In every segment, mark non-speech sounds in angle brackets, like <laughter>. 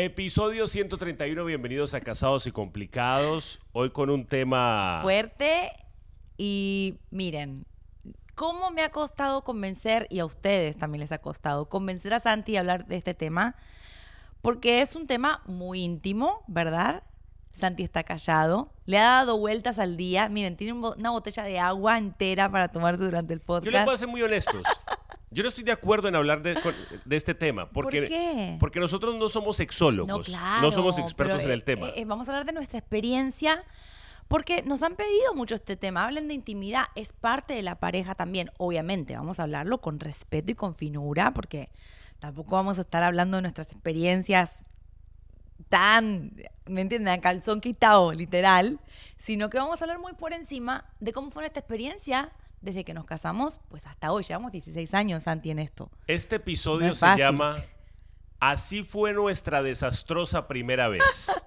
Episodio 131, bienvenidos a Casados y Complicados. Hoy con un tema... Fuerte y miren, ¿cómo me ha costado convencer, y a ustedes también les ha costado, convencer a Santi a hablar de este tema? Porque es un tema muy íntimo, ¿verdad? Santi está callado, le ha dado vueltas al día. Miren, tiene una botella de agua entera para tomarse durante el Yo podcast. les voy a ser muy honestos. <laughs> Yo no estoy de acuerdo en hablar de, de este tema. Porque, ¿Por qué? Porque nosotros no somos sexólogos. No, claro. no somos expertos en el eh, tema. eh, vamos a hablar de nuestra experiencia. Porque nos han pedido mucho este tema. Hablen de intimidad. Es parte de la pareja también. Obviamente, vamos a hablarlo con respeto y con finura. Porque tampoco vamos a estar hablando de nuestras experiencias tan, ¿me entienden? A calzón quitado, literal. Sino que vamos a hablar muy por encima de cómo fue nuestra experiencia desde que nos casamos, pues hasta hoy. Llevamos 16 años, Santi, en esto. Este episodio No es se fácil. llama Así fue nuestra desastrosa primera vez. <laughs>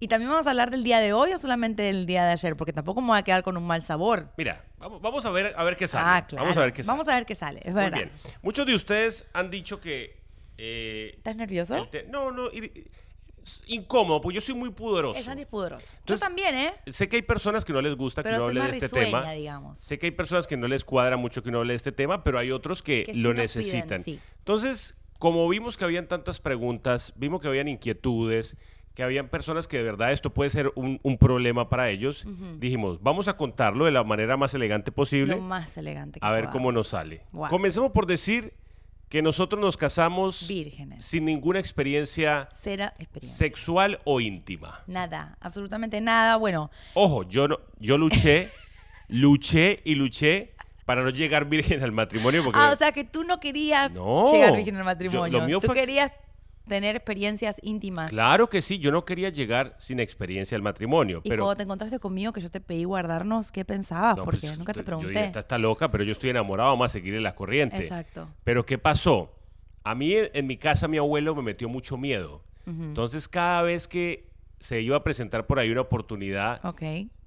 Y también vamos a hablar del día de hoy o solamente del día de ayer, porque tampoco me voy a quedar con un mal sabor. Mira, vamos, vamos a ver a ver qué sale. Ah, claro. Vamos a ver qué sale. Vamos a ver qué sale, es Muy verdad. bien. Muchos de ustedes han dicho que eh, ¿Estás nervioso? no, no, ir- incómodo, porque yo soy muy pudoroso. Es antipudoroso. Yo Entonces, también, ¿eh? Sé que hay personas que no les gusta Pero que uno hable de este risueña, tema. digamos. Sé que hay personas que no les cuadra mucho que uno hable de este tema, pero hay otros que, lo necesitan. piden, sí. Entonces, como vimos que habían tantas preguntas, vimos que habían inquietudes, que habían personas que de verdad esto puede ser un, un problema para ellos, dijimos, vamos a contarlo de la manera más elegante posible, Lo más elegante que a ver cómo nos sale. Wow. Comencemos por decir que nosotros nos casamos Vírgenes. sin ninguna experiencia Cero experiencia. sexual o íntima. Nada, absolutamente nada. Bueno, Ojo, yo no, yo luché, <laughs> luché y luché para no llegar virgen al matrimonio porque ah, o sea que tú no querías No. llegar virgen al Yo- matrimonio. lo mío tú fue- querías tener experiencias íntimas. claro que sí, yo no quería llegar sin experiencia al matrimonio, Y pero cuando te encontraste conmigo que yo te pedí guardarnos, ¿qué pensabas? no, Porque pues, nunca te yo pregunté. dije, esta está loca, pero yo estoy enamorado, vamos a seguirle la corriente. Exacto. Pero ¿qué pasó? A mí en, en mi casa mi abuelo me metió mucho miedo. Entonces cada vez que se iba a presentar por ahí una oportunidad, Ok.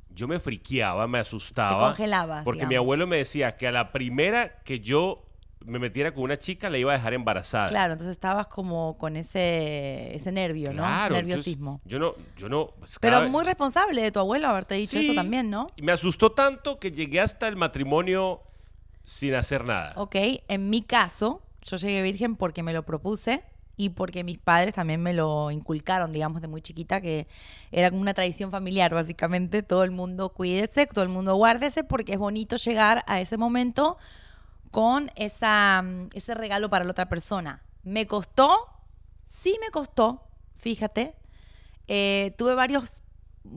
yo me friqueaba, me asustaba. Te congelabas, Porque mi abuelo me decía que a la primera que yo me metiera con una chica la iba a dejar embarazada. Claro, entonces estabas como con ese, ese nervio, ¿no? Claro, Ese entonces, nerviosismo. yo no, yo no. pues, Pero vez- muy responsable de tu abuelo haberte dicho Sí, eso también, ¿no? Me asustó tanto que llegué hasta el matrimonio sin hacer nada. Ok, en mi caso, yo llegué virgen porque me lo propuse y porque mis padres también me lo inculcaron, digamos, de muy chiquita, que era como una tradición familiar, básicamente. Todo el mundo cuídese, todo el mundo guárdese, porque es bonito llegar a ese momento con esa, mm, ese regalo para la otra persona. ¿Me costó? Sí me costó, fíjate. Eh, tuve varios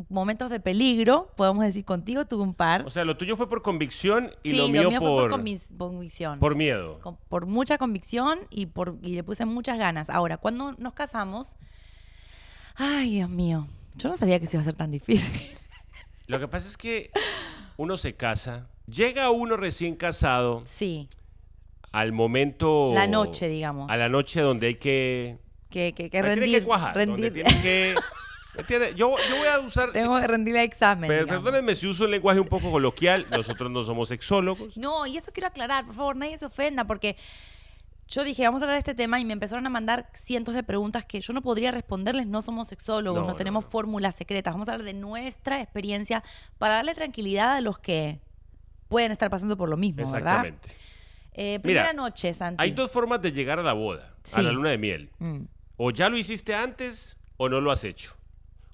momentos de peligro, podemos decir contigo, tuve un par. O sea, lo tuyo fue por convicción y sí, lo mío, fue por, por convic- convicción por miedo. con- por mucha convicción y, por, y le puse muchas ganas. Ahora, cuando nos casamos, ay, Dios mío, yo no sabía que se iba a ser tan difícil. Lo que pasa es que uno se casa, llega uno recién casado Sí, al momento... La noche, digamos. A la noche donde hay que... que, que, que rendir. tiene que cuajar, donde rendir. tiene que... <laughs> ¿me entiende? Yo, yo voy a usar... Tengo que rendir el examen. Pero perdónenme si uso un lenguaje un poco coloquial, nosotros no somos sexólogos. No, y eso quiero aclarar, por favor, nadie se ofenda, porque yo dije, vamos a hablar de este tema y me empezaron a mandar cientos de preguntas que yo no podría responderles, no somos sexólogos, No, no, no, tenemos no. fórmulas secretas, vamos a hablar de nuestra experiencia para darle tranquilidad a los que pueden estar pasando por lo mismo, ¿verdad? Exactamente. Eh, primera Mira, noche, Santi. Hay dos formas de llegar a la boda, a la luna de miel. Mm. O ya lo hiciste antes o no lo has hecho.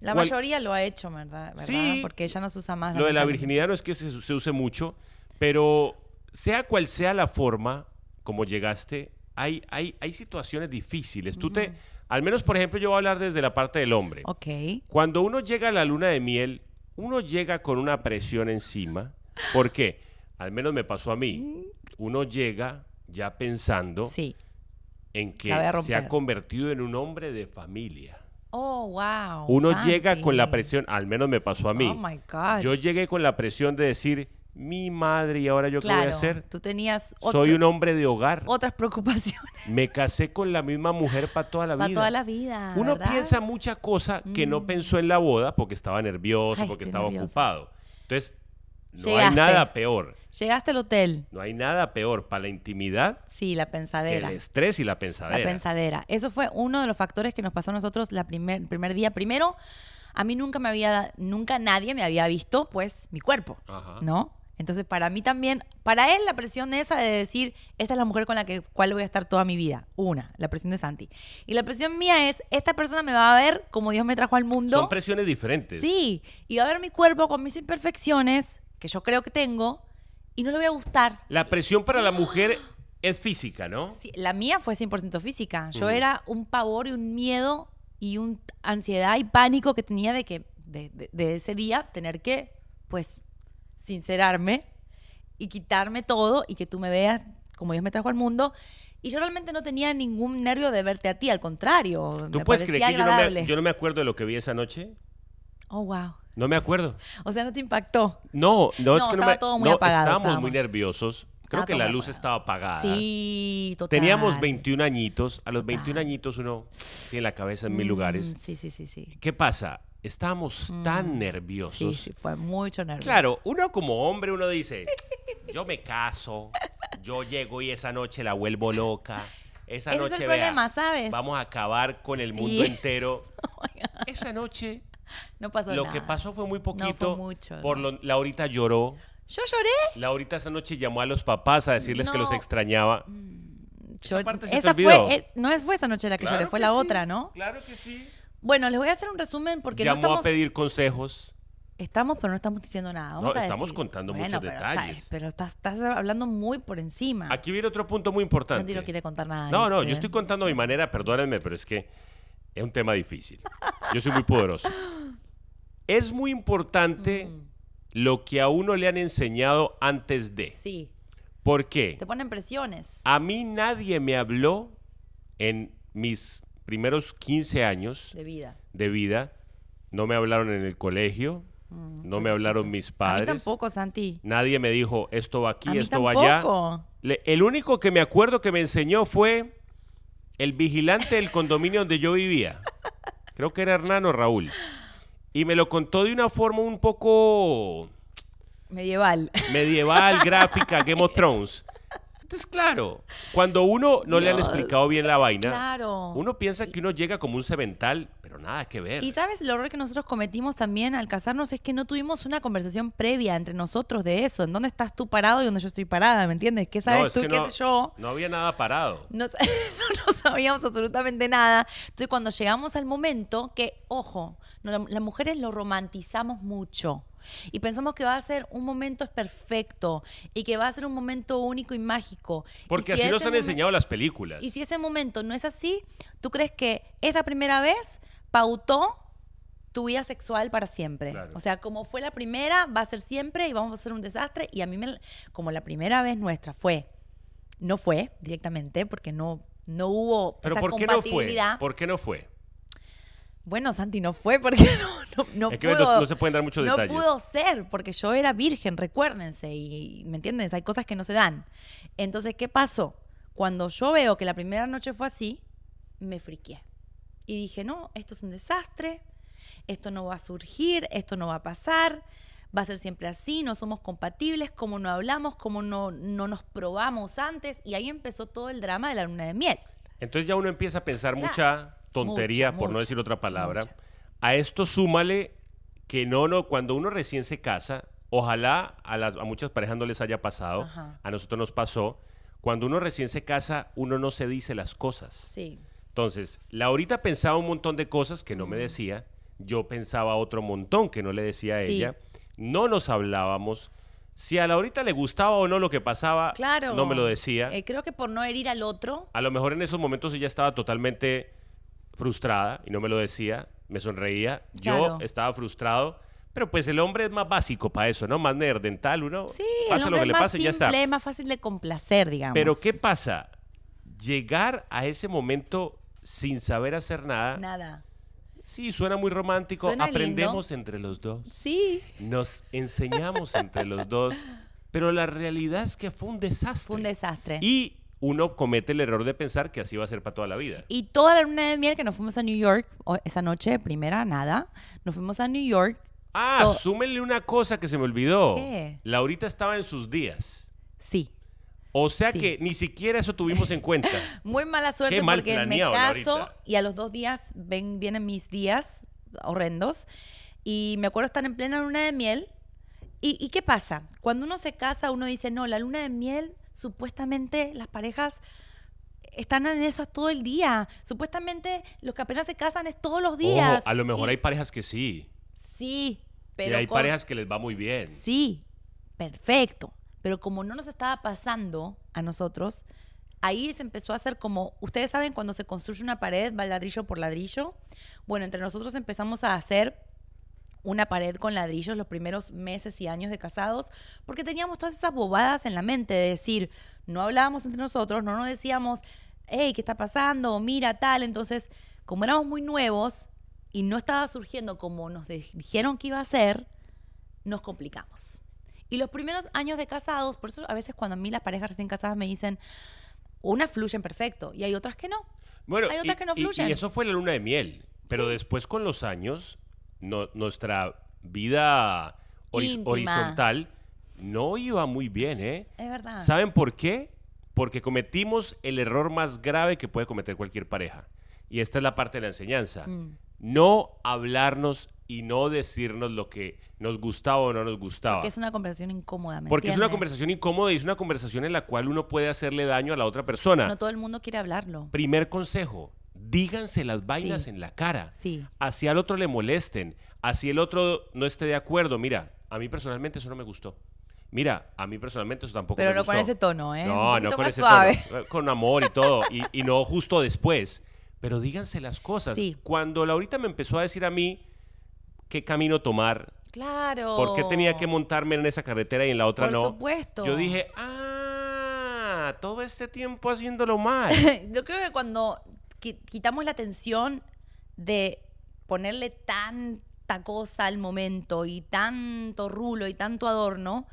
La ¿Cuál- mayoría lo ha hecho, ¿verdad? ¿verdad? Sí. Porque ya no se usa más. Lo de la virginidad no es que se, se use mucho, pero sea cual sea la forma como llegaste, hay, hay, hay situaciones difíciles. Tú te, al menos por ejemplo, yo voy a hablar desde la parte del hombre. Ok. Cuando uno llega a la luna de miel, uno llega con una presión encima. ¿Por qué? Al menos me pasó a mí. Uno llega ya pensando Sí. en que se ha convertido en un hombre de familia. Oh, wow. Uno Santi. llega con la presión, al menos me pasó a mí. Oh, my God. Yo llegué con la presión de decir, mi madre, ¿y ahora yo qué voy a hacer? tú tenías Soy otro- un hombre de hogar. otras preocupaciones Me casé con la misma mujer para toda la para vida. toda la vida. Uno ¿verdad? Mm. piensa mucha cosa que no pensó en la boda porque estaba nervioso, Ay, porque estaba nerviosa. ocupado. Entonces, No hay Llegaste. nada peor. Llegaste al hotel. No hay nada peor para la intimidad Sí, la que pensadera. el estrés y la La pensadera. pensadera. Eso fue uno de los factores que nos pasó a nosotros la primer, el primer día. Primero, a mí nunca me había, nunca nadie me había visto, pues, mi cuerpo, Ajá. ¿no? Entonces, para mí también, para él la presión esa de decir, esta es la mujer con la que, cual voy a estar toda mi vida. Una, la presión de Santi. Y la presión mía es, esta persona me va a ver como Dios me trajo al mundo. Son presiones diferentes. Sí, y va a ver mi cuerpo con mis imperfecciones, que yo creo que tengo, y no le voy a gustar. La presión para la mujer es física, ¿no? Sí, la mía fue 100% física. Yo era un pavor y un miedo y un ansiedad y pánico que tenía de que de, de- de ese día tener que, pues, sincerarme y quitarme todo y que tú me veas como Dios me trajo al mundo. Y yo realmente no tenía ningún nervio de verte a ti, al contrario. ¿Tú me puedes creer que yo no, agradable. me, yo no me acuerdo de lo que vi esa noche? Oh, wow. No me acuerdo. O sea, no te impactó. No, no, es No, que no me. todo muy no, apagado, Estábamos estábamos. muy nerviosos. Creo que la luz estaba apagada. Sí, total. Teníamos 21 añitos. A los Total. 21 añitos uno tiene la cabeza en mil lugares. Mm, Sí, sí, sí, sí. ¿Qué pasa? Estábamos tan Sí, nerviosos. sí, fue mucho nervio. Claro, uno como hombre, uno dice, yo me caso, yo llego y esa noche la vuelvo loca. Esa Ese es noche, el vea, problema, ¿sabes? vamos a acabar con el Sí. mundo entero. <laughs> Esa noche, <laughs> No pasó lo nada. que pasó fue muy fue poquito. mucho, por no. lo, Laurita lloró. Yo lloré. Laurita esa noche llamó a los papás a decirles que los No. extrañaba. Yo- parte se te esa olvidó. fue, es- no es- fue esa noche la que lloré, fue que la sí, otra, ¿no? Claro que sí. Bueno, les voy a hacer un resumen porque Llamó no estamos, a pedir consejos. estamos, pero no estamos diciendo nada. Vamos No, a estamos decir. contando Bueno, muchos pero detalles. está- pero estás, estás hablando muy por encima. Aquí viene otro punto muy importante. Santi no quiere contar nada. No, no, yo estoy contando a mi manera, perdónenme, pero es que es un tema difícil. <laughs> Yo soy muy poderoso. <gasps> Es muy importante lo que a uno le han enseñado antes de. Sí, ¿Por qué? te ponen presiones. A mí nadie me habló en mis primeros 15 años De vida. de vida. No me hablaron en el colegio, no me hablaron mis A mí padres. tampoco, Santi. Nadie me dijo esto va aquí, a mí esto va allá. Le- el único que me acuerdo que me enseñó fue el vigilante del condominio donde yo vivía. <laughs> Creo que era Hernán o Raúl. Y me lo contó de una forma un poco Medieval. medieval, gráfica, Game of Thrones. Entonces, claro, cuando uno no le han explicado bien la vaina, Claro. uno piensa que uno llega como un cemental, pero nada que ver. Y sabes, el error que nosotros cometimos también al casarnos es que no tuvimos una conversación previa entre nosotros de eso. ¿En dónde estás tú parado y dónde yo estoy parada? ¿Me entiendes? ¿Qué sabes no, tú que y qué no, sé yo? no había nada parado. No, <laughs> no, no sabíamos absolutamente nada. Entonces, cuando llegamos al momento, que, ojo, no, las mujeres lo romantizamos mucho. Y pensamos que va a ser un momento perfecto y que va a ser un momento único y mágico. Y Porque si así nos han enseñado las películas. Y si ese momento no es así, ¿tú crees que esa primera vez pautó tu vida sexual para siempre? Claro. O sea, como fue la primera, va a ser siempre y vamos a hacer un desastre. Y a mí, me, como la primera vez nuestra fue, no fue directamente, porque no, no hubo Pero esa ¿por qué no fue? compatibilidad. ¿Por qué no fue? Bueno, Santi, no fue porque <laughs> no, no, no Es que pudo. no- no se pueden dar muchos no detalles. pudo ser, porque yo era virgen, recuérdense, y ¿me entiendes? Hay cosas que no se dan. Entonces, ¿qué pasó? Cuando yo veo que la primera noche fue así, me friqué. Y dije, no, esto es un desastre, esto no va a surgir, esto no va a pasar, va a ser siempre así, no somos compatibles, como no hablamos, como no, no nos probamos antes, y ahí empezó todo el drama de la luna de miel. Entonces ya uno empieza a pensar Claro. mucha tontería, Mucha, por no decir otra palabra. mucha. A esto súmale que no, no, cuando uno recién se casa, ojalá a, las, a muchas parejas no les haya pasado, Ajá. a nosotros nos pasó, cuando uno recién se casa, uno no se dice las cosas. Sí. Entonces, Laurita pensaba un montón de cosas que no me decía, yo pensaba otro montón que no le decía a Sí. ella, no nos hablábamos. Si a Laurita le gustaba o no lo que pasaba, Claro. no me lo decía. Eh, creo que por no herir al otro, A lo mejor en esos momentos ella estaba totalmente frustrada y no me lo decía, me sonreía. Claro. Yo estaba frustrado, pero pues el hombre es más básico para eso, ¿no? Más nerdental, uno sí, pasa el lo que le pasa y ya está. es más fácil de complacer, digamos. Pero ¿qué pasa? Llegar a ese momento sin saber hacer nada, Nada. sí, suena muy romántico, Suena lindo. aprendemos entre los dos, Sí, nos enseñamos entre los dos, pero la realidad es que fue un desastre. fue un desastre. Y uno comete el error de pensar que así va a ser para toda la vida. Y toda la luna de miel que nos fuimos a New York, esa noche, primera, nada, nos fuimos a New York. Ah, To- súmenle una cosa que se me olvidó. ¿Qué? Laurita estaba en sus días. Sí. O sea Sí. que ni siquiera eso tuvimos en cuenta. <laughs> Muy mala suerte Qué mal porque me caso Laurita. y a los dos días ven, vienen mis días horrendos. Y me acuerdo estar en plena luna de miel. ¿Y, y qué pasa? Cuando uno se casa, uno dice, no, la luna de miel, supuestamente las parejas están en eso todo el día. Supuestamente los que apenas se casan es todos los días. Ojo, a lo mejor Y- hay parejas que sí. Sí, y pero... hay con- parejas que les va muy bien. Sí, perfecto. Pero como no nos estaba pasando a nosotros, ahí se empezó a hacer como, ustedes saben, cuando se construye una pared, va ladrillo por ladrillo. Bueno, entre nosotros empezamos a hacer una pared con ladrillos los primeros meses y años de casados, porque teníamos todas esas bobadas en la mente de decir, no hablábamos entre nosotros, no nos decíamos, hey, ¿qué está pasando? Mira, tal. Entonces, como éramos muy nuevos y no estaba surgiendo como nos dijeron que iba a ser, nos complicamos. Y los primeros años de casados, por eso a veces cuando a mí las parejas recién casadas me dicen, unas fluyen perfecto y hay otras que no. Bueno, Hay otras y, que no fluyen. y eso fue la luna de miel. Pero después con los años, no- nuestra vida horiz- Íntima. horizontal no iba muy bien, ¿eh? Es verdad. ¿Saben por qué? Porque cometimos el error más grave que puede cometer cualquier pareja. Y esta es la parte de la enseñanza. Mm. No hablarnos y no decirnos lo que nos gustaba o no nos gustaba. Porque es una conversación incómoda. ¿me Porque es una conversación incómoda y es una conversación en la cual uno puede hacerle daño a la otra persona. No todo el mundo quiere hablarlo. Primer consejo, díganse las vainas Sí. en la cara. Sí. Así al otro le molesten, así el otro no esté de acuerdo. Mira, a mí personalmente eso no me gustó. Mira, a mí personalmente eso tampoco Pero me no gustó. con ese tono, ¿eh? No, no con ese suave. tono. eh, Con amor y todo. Y, y no justo después. Pero díganse las cosas. Sí. Cuando Laurita me empezó a decir a mí qué camino tomar, Claro. por qué tenía que montarme en esa carretera y en la otra Por no. supuesto. Yo dije, ah, todo este tiempo haciéndolo mal. <laughs> Yo creo que cuando quitamos la tensión de ponerle tanta cosa al momento y tanto rulo y tanto adorno,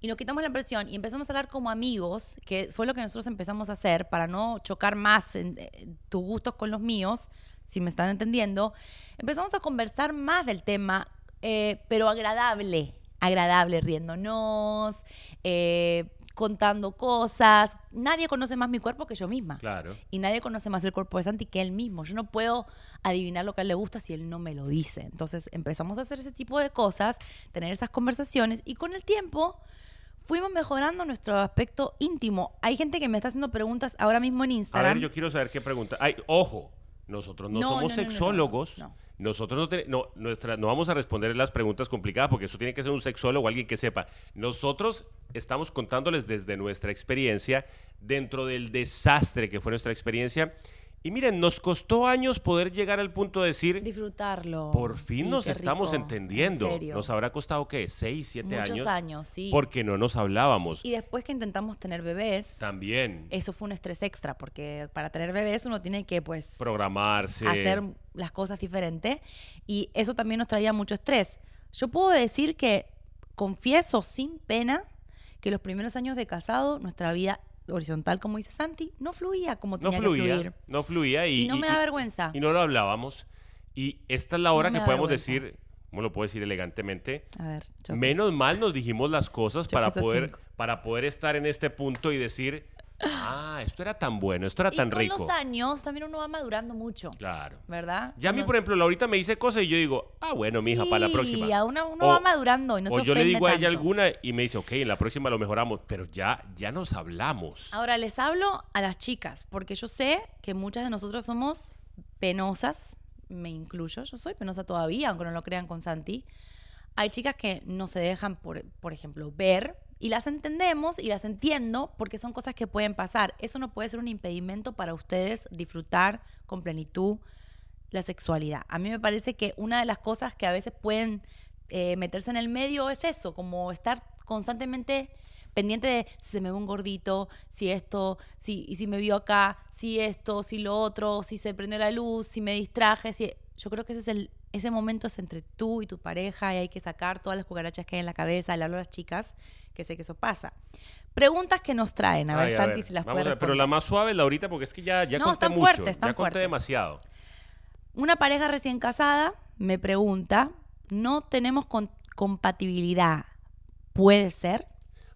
y nos quitamos la presión y empezamos a hablar como amigos, que fue lo que nosotros empezamos a hacer para no chocar más eh, tus gustos con los míos, si me están entendiendo, empezamos a conversar más del tema, eh, pero agradable, agradable, riéndonos, eh, contando cosas. Nadie conoce más mi cuerpo que yo misma. Claro. Y nadie conoce más el cuerpo de Santi que él mismo. Yo no puedo adivinar lo que a él le gusta si él no me lo dice. Entonces empezamos a hacer ese tipo de cosas, tener esas conversaciones y con el tiempo fuimos mejorando nuestro aspecto íntimo. Hay gente que me está haciendo preguntas ahora mismo en A Instagram. ver, yo quiero saber qué pregunta. Ay, ojo, nosotros no, No, somos no, sexólogos. no. Nosotros no, no, nuestra, no vamos a responder las preguntas complicadas porque eso tiene que ser un sexólogo o alguien que sepa. Nosotros estamos contándoles desde nuestra experiencia, dentro del desastre que fue nuestra experiencia. Y miren, nos costó años poder llegar al punto de decir, Disfrutarlo. por fin Sí, nos estamos rico. entendiendo. En serio. Nos habrá costado, ¿qué? ¿Seis, siete Muchos años? años, sí. Porque no nos hablábamos. Y después que intentamos tener bebés, También eso fue un estrés extra, porque para tener bebés uno tiene que, pues, programarse. hacer las cosas diferentes y eso también nos traía mucho estrés. Yo puedo decir que confieso sin pena que los primeros años de casado, nuestra vida horizontal, como dice Santi, no fluía como no tenía que fluía, fluir. no fluía y, Y no me da vergüenza. Y no lo hablábamos. Y esta es la hora No que podemos vergüenza. decir, ¿cómo lo puedo decir elegantemente? A ver, yo- Menos mal nos dijimos las cosas Choque para poder, cinco. para poder estar en este punto y decir, ah, esto era tan bueno, esto era y tan con rico. los años también uno va madurando mucho, Claro. ¿verdad? Ya a mí, por ejemplo, Laurita me dice cosas y yo digo, ah, bueno, mija, para la Sí, próxima. a uno, uno O- va madurando y no o se yo le ofende digo a ella tanto. alguna y me dice, ok, en la próxima lo mejoramos, pero ya, ya nos hablamos. Ahora les hablo a las chicas, porque yo sé que muchas de nosotras somos penosas, me incluyo, yo soy penosa todavía, aunque no lo crean con Santi. Hay chicas que no se dejan, por, por ejemplo, ver y las entendemos y las entiendo porque son cosas que pueden pasar. Eso no puede ser un impedimento para ustedes disfrutar con plenitud la sexualidad. A mí me parece que una de las cosas que a veces pueden eh, meterse en el medio es eso, como estar constantemente pendiente de si se me ve un gordito, si esto, si, y si me vio acá, si esto, si lo otro, si se prendió la luz, si me distraje, si... Yo creo que ese es el, ese momento es entre tú y tu pareja y hay que sacar todas las cucarachas que hay en la cabeza, le hablo a las chicas, que sé que eso pasa. Preguntas que nos traen, a ver, Ay, Santi, si las vamos puede a ver, Pero la más suave, Laurita, porque es que ya, ya No, conté están mucho. fuertes, están ya conté fuertes. demasiado. Una pareja recién casada me pregunta no tenemos con- compatibilidad. ¿Puede ser?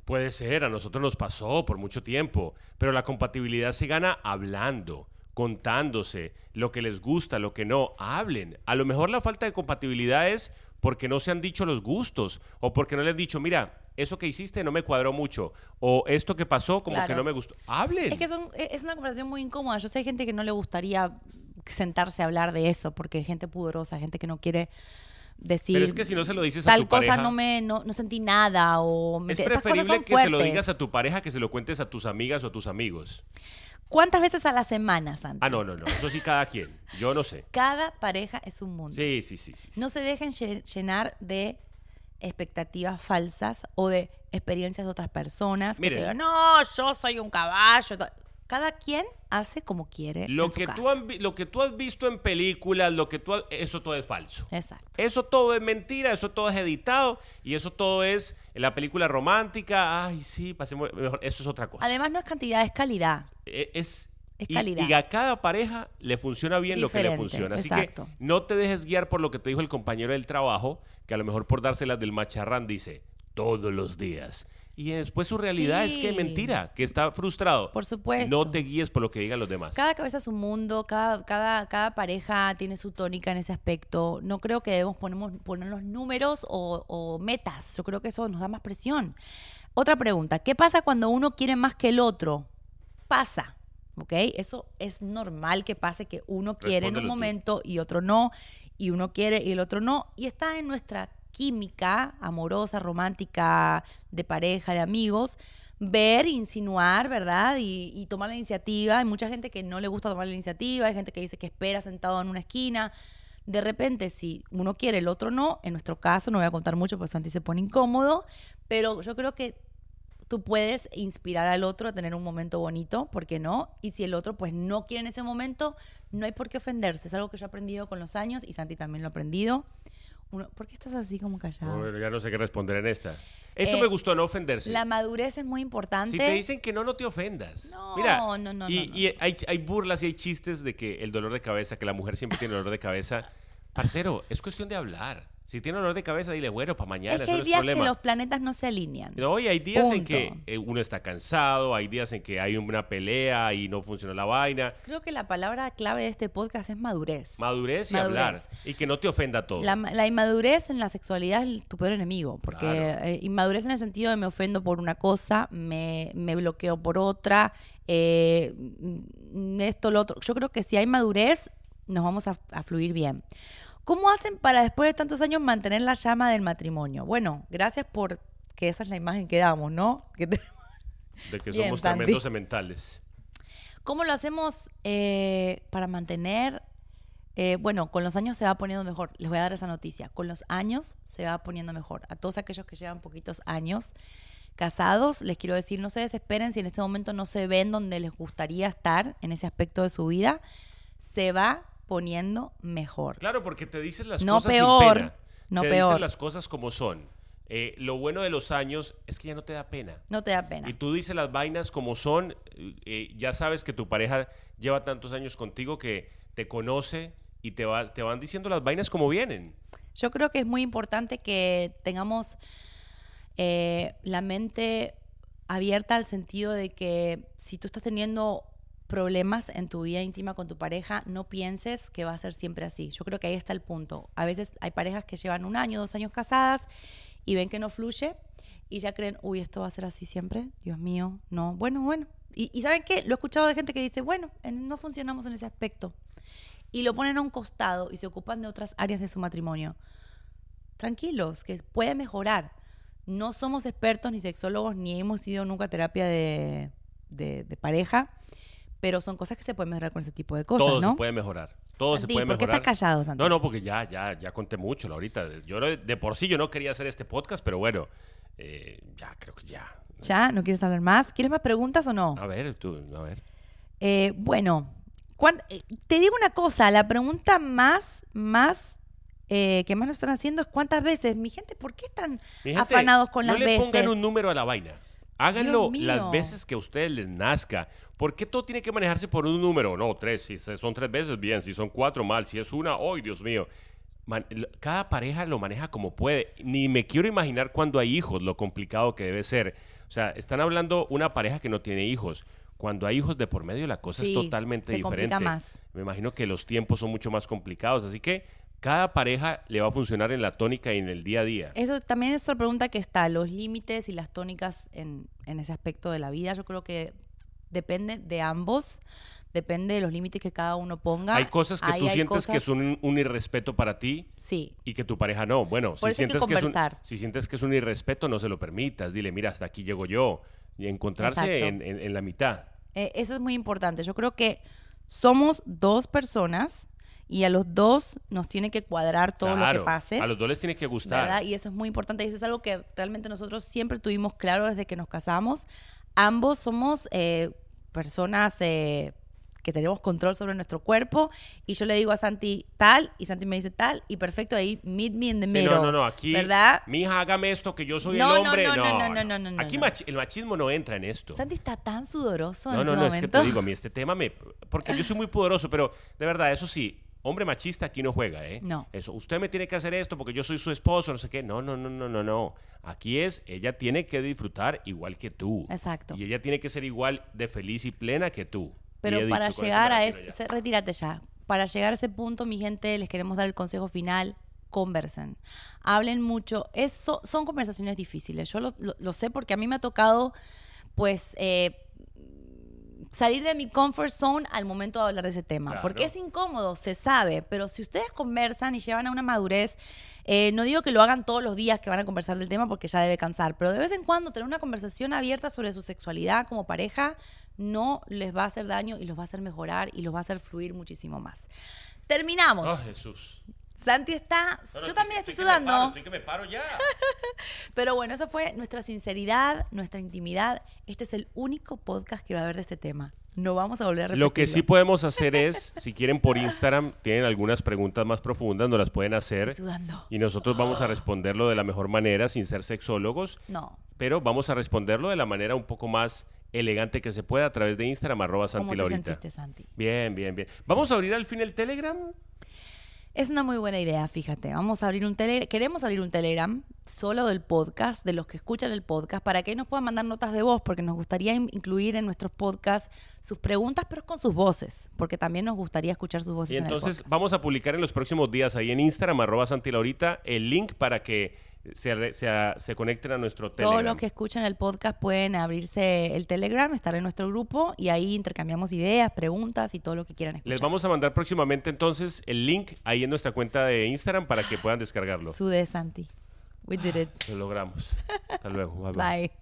Puede ser, a nosotros nos pasó por mucho tiempo, pero la compatibilidad se gana hablando, contándose lo que les gusta, lo que no, hablen. A lo mejor la falta de compatibilidad es porque no se han dicho los gustos o porque no le han dicho, mira, eso que hiciste no me cuadró mucho o esto que pasó como que no me gustó. Hablen. Es que son- e, es una conversación muy incómoda. Yo sé hay gente que no le gustaría sentarse a hablar de eso porque hay gente pudorosa, gente que no quiere decir Pero es que si no se lo dices a tal tu cosa pareja, no me no, no sentí nada o me- es esas cosas preferible son que se lo digas a tu pareja que se lo cuentes a tus amigas o a tus amigos. ¿Cuántas veces a la semana, Santi? Ah, no, no, no, eso sí cada quien. Yo no sé. Cada pareja es un mundo. Sí, sí, sí, sí. sí. No se dejen lle- llenar de expectativas falsas o de experiencias de otras personas que te digan, no, yo soy un caballo. to-". Cada quien hace como quiere. Lo en su que, casa. tú lo que tú has visto en películas, lo que tú has- eso todo es falso. Exacto. Eso todo es mentira, eso todo es editado y eso todo es la película romántica. Ay, sí, pasemos mejor. Eso es otra cosa. Además, no es cantidad, es calidad. E- es, calidad. Y, a cada pareja le funciona bien lo que le funciona. Así exacto. que no te dejes guiar por lo que te dijo el compañero del trabajo, que a lo mejor por dárselas del macharrán dice todos los días. Y después su realidad es que es mentira, que está frustrado. Por supuesto. No te guíes por lo que digan los demás. Cada cabeza es un mundo, cada, cada, cada pareja tiene su tónica en ese aspecto. No creo que debemos ponemos, poner los números o, o metas. Yo creo que eso nos da más presión. Otra pregunta, ¿qué pasa cuando uno quiere más que el otro? Pasa, ¿ok? Eso es normal que pase que uno quiere en un tú. momento y otro no, y uno quiere y el otro no, y está en nuestra química amorosa, romántica, de pareja, de amigos, ver, insinuar, ¿verdad? Y, y tomar la iniciativa. Hay mucha gente que no le gusta tomar la iniciativa, hay gente que dice que espera sentado en una esquina. De repente, si uno quiere, el otro no. En nuestro caso, no voy a contar mucho porque Santi se pone incómodo, pero yo creo que tú puedes inspirar al otro a tener un momento bonito, ¿por qué no? Y si el otro pues no quiere en ese momento, no hay por qué ofenderse. Es algo que yo he aprendido con los años y Santi también lo ha aprendido. Uno, ¿Por qué estás así como callado? Bueno, ya no sé qué responder en esta. Eso Eh, me gustó, no ofenderse. La madurez es muy importante. Si te dicen que no, no te ofendas. No, Mira, no, no, no, Y, no. y hay, hay burlas y hay chistes de que el dolor de cabeza, que la mujer siempre tiene dolor de cabeza. Parcero, es cuestión de hablar. Si tiene dolor de cabeza, dile, bueno, para mañana, es que hay no es días que los planetas no se alinean. No, hay días en que eh, uno está cansado, hay días en que hay una pelea y no funciona la vaina. Creo que la palabra clave de este podcast es madurez. Madurez y Madurez. hablar. Y que no te ofenda todo. La, la inmadurez en la sexualidad es tu peor enemigo, porque Claro. eh, inmadurez en el sentido de me ofendo por una cosa, me, me bloqueo por otra, eh, mm, esto, lo otro. Yo creo que si hay madurez, nos vamos a, a fluir bien. ¿Cómo hacen para después de tantos años mantener la llama del matrimonio? Bueno, gracias por que esa es la imagen que damos, ¿no? <laughs> Que de que Bien, somos Santi. tremendos sementales. ¿Cómo lo hacemos eh, para mantener? eh, bueno, con los años se va poniendo mejor. Les voy a dar esa noticia. Con los años se va poniendo mejor. A todos aquellos que llevan poquitos años casados, les quiero decir, no se desesperen si en este momento no se ven donde les gustaría estar en ese aspecto de su vida. Se va poniendo mejor. Claro, porque te dices las No cosas peor, sin pena. no te peor. dices las cosas como son. Eh, lo bueno de los años es que ya no te da pena. No te da pena. Y tú dices las vainas como son, eh, ya sabes que tu pareja lleva tantos años contigo que te conoce y te, va, te van diciendo las vainas como vienen. Yo creo que es muy importante que tengamos eh, la mente abierta al sentido de que si tú estás teniendo problemas en tu vida íntima con tu pareja, no pienses que va a ser siempre así. Yo creo que ahí está el punto. A veces hay parejas que llevan un año, dos años casadas y ven que no fluye y ya creen, uy, esto va a ser así siempre. Dios mío, no. Bueno, bueno. Y, y ¿saben qué? Lo he escuchado de gente que dice, bueno, en- no funcionamos en ese aspecto. Y lo ponen a un costado y se ocupan de otras áreas de su matrimonio tranquilos, que puede mejorar. No somos expertos ni sexólogos, ni hemos ido nunca a terapia de, de- de pareja, pero son cosas que se pueden mejorar con ese tipo de cosas, Todo ¿no? se puede mejorar. Todo Santi, se puede ¿por qué mejorar. estás callado, Santi? No, no, porque ya, ya, ya conté mucho ahorita. Yo no- de por sí yo no quería hacer este podcast, pero bueno, eh, ya creo que ya. ¿Ya? ¿No quieres hablar más? ¿Quieres más preguntas o no? A ver, tú, a ver. Eh, bueno, eh, te digo una cosa, la pregunta más, más, eh, que más nos están haciendo es cuántas veces, mi gente, ¿por qué están gente, afanados con no las le veces? pongan un número a la vaina. Háganlo las veces que a ustedes les nazca. ¿Por qué todo tiene que manejarse por un número? No, tres. Si son tres veces, bien. Si son cuatro, mal. Si es una, ¡ay, Dios mío! man- cada pareja lo maneja como puede. Ni me quiero imaginar cuando hay hijos, lo complicado que debe ser. O sea, están hablando una pareja que no tiene hijos. Cuando hay hijos de por medio, la cosa Sí, es totalmente se complica diferente. más. Me imagino que los tiempos son mucho más complicados. Así que cada pareja le va a funcionar en la tónica y en el día a día. Eso también es otra pregunta que está, los límites y las tónicas en, en ese aspecto de la vida. Yo creo que depende de ambos, depende de los límites que cada uno ponga. Hay cosas que Ahí tú sientes que son un, un irrespeto para ti Sí, y que tu pareja no. Bueno, Por si que sientes, que es un, si sientes que es un irrespeto, no se lo permitas. Dile, mira, hasta aquí llego yo. Y encontrarse en, en- en la mitad. Eh, eso es muy importante. Yo creo que somos dos personas y a los dos nos tiene que cuadrar todo lo que pase. A los dos les tiene que gustar. ¿verdad? Y eso es muy importante y eso es algo que realmente nosotros siempre tuvimos claro desde que nos casamos. Ambos somos eh, personas eh, que tenemos control sobre nuestro cuerpo y yo le digo a Santi tal y Santi me dice tal y perfecto ahí meet me in the Sí, middle. no, no, no, aquí, ¿verdad? mija, hágame esto, que yo soy No, el no, hombre. no, no, no, no, no, no, no, Aquí no. machi- el machismo no entra en esto. Santi está tan sudoroso No, en no, este no, es que momento. te digo, a mí este tema me... Porque yo soy muy poderoso, pero de verdad, eso sí, hombre machista aquí no juega, ¿eh? No. Eso, usted me tiene que hacer esto porque yo soy su esposo, no sé qué. No, no, no, no, no, no. Aquí es, ella tiene que disfrutar igual que tú. Exacto. Y ella tiene que ser igual de feliz y plena que tú. Pero para dicho, llegar a ese, ya. retírate ya. Para llegar a ese punto, mi gente, les queremos dar el consejo final. Conversen. Hablen mucho. Eso, son conversaciones difíciles. Yo lo, lo- lo sé porque a mí me ha tocado, pues, eh, salir de mi comfort zone al momento de hablar de ese tema. Claro. Porque es incómodo, se sabe. Pero si ustedes conversan y llevan a una madurez, eh, no digo que lo hagan todos los días que van a conversar del tema porque ya debe cansar, pero de vez en cuando tener una conversación abierta sobre su sexualidad como pareja no les va a hacer daño y los va a hacer mejorar y los va a hacer fluir muchísimo más. Terminamos. Oh, Jesús. Santi está, yo también estoy estoy que me paro, sudando, estoy que me paro ya. <laughs> pero bueno, eso fue nuestra sinceridad, nuestra intimidad. Este es el único podcast que va a haber de este tema. No vamos a volver a repetirlo. Lo que sí podemos hacer es, <laughs> si quieren por Instagram, tienen algunas preguntas más profundas, nos las pueden hacer. Estoy sudando. Y nosotros vamos a responderlo de la mejor manera, sin ser sexólogos, No, pero vamos a responderlo de la manera un poco más elegante que se pueda a través de Instagram, arroba ¿cómo Santi te Laurita. sentiste, Santi? Bien, bien, bien. ¿Vamos a abrir al fin el Telegram? Es una muy buena idea, fíjate. Vamos a abrir un Telegram. Queremos abrir un Telegram solo del podcast, de los que escuchan el podcast, para que nos puedan mandar notas de voz, porque nos gustaría in- incluir en nuestros podcasts sus preguntas, pero con sus voces, porque también nos gustaría escuchar sus voces Y en el entonces podcast. vamos a publicar en los próximos días ahí en Instagram, arroba Santi Laurita, el link para que se, se, se conecten a nuestro Telegram. Todos los que escuchan el podcast pueden abrirse el Telegram, estar en nuestro grupo y ahí intercambiamos ideas, preguntas y todo lo que quieran escuchar. Les vamos a mandar próximamente entonces el link ahí en nuestra cuenta de Instagram para que puedan descargarlo. Sude Santi. We did it. Lo logramos. <laughs> Hasta luego. Bye, bye. Bye.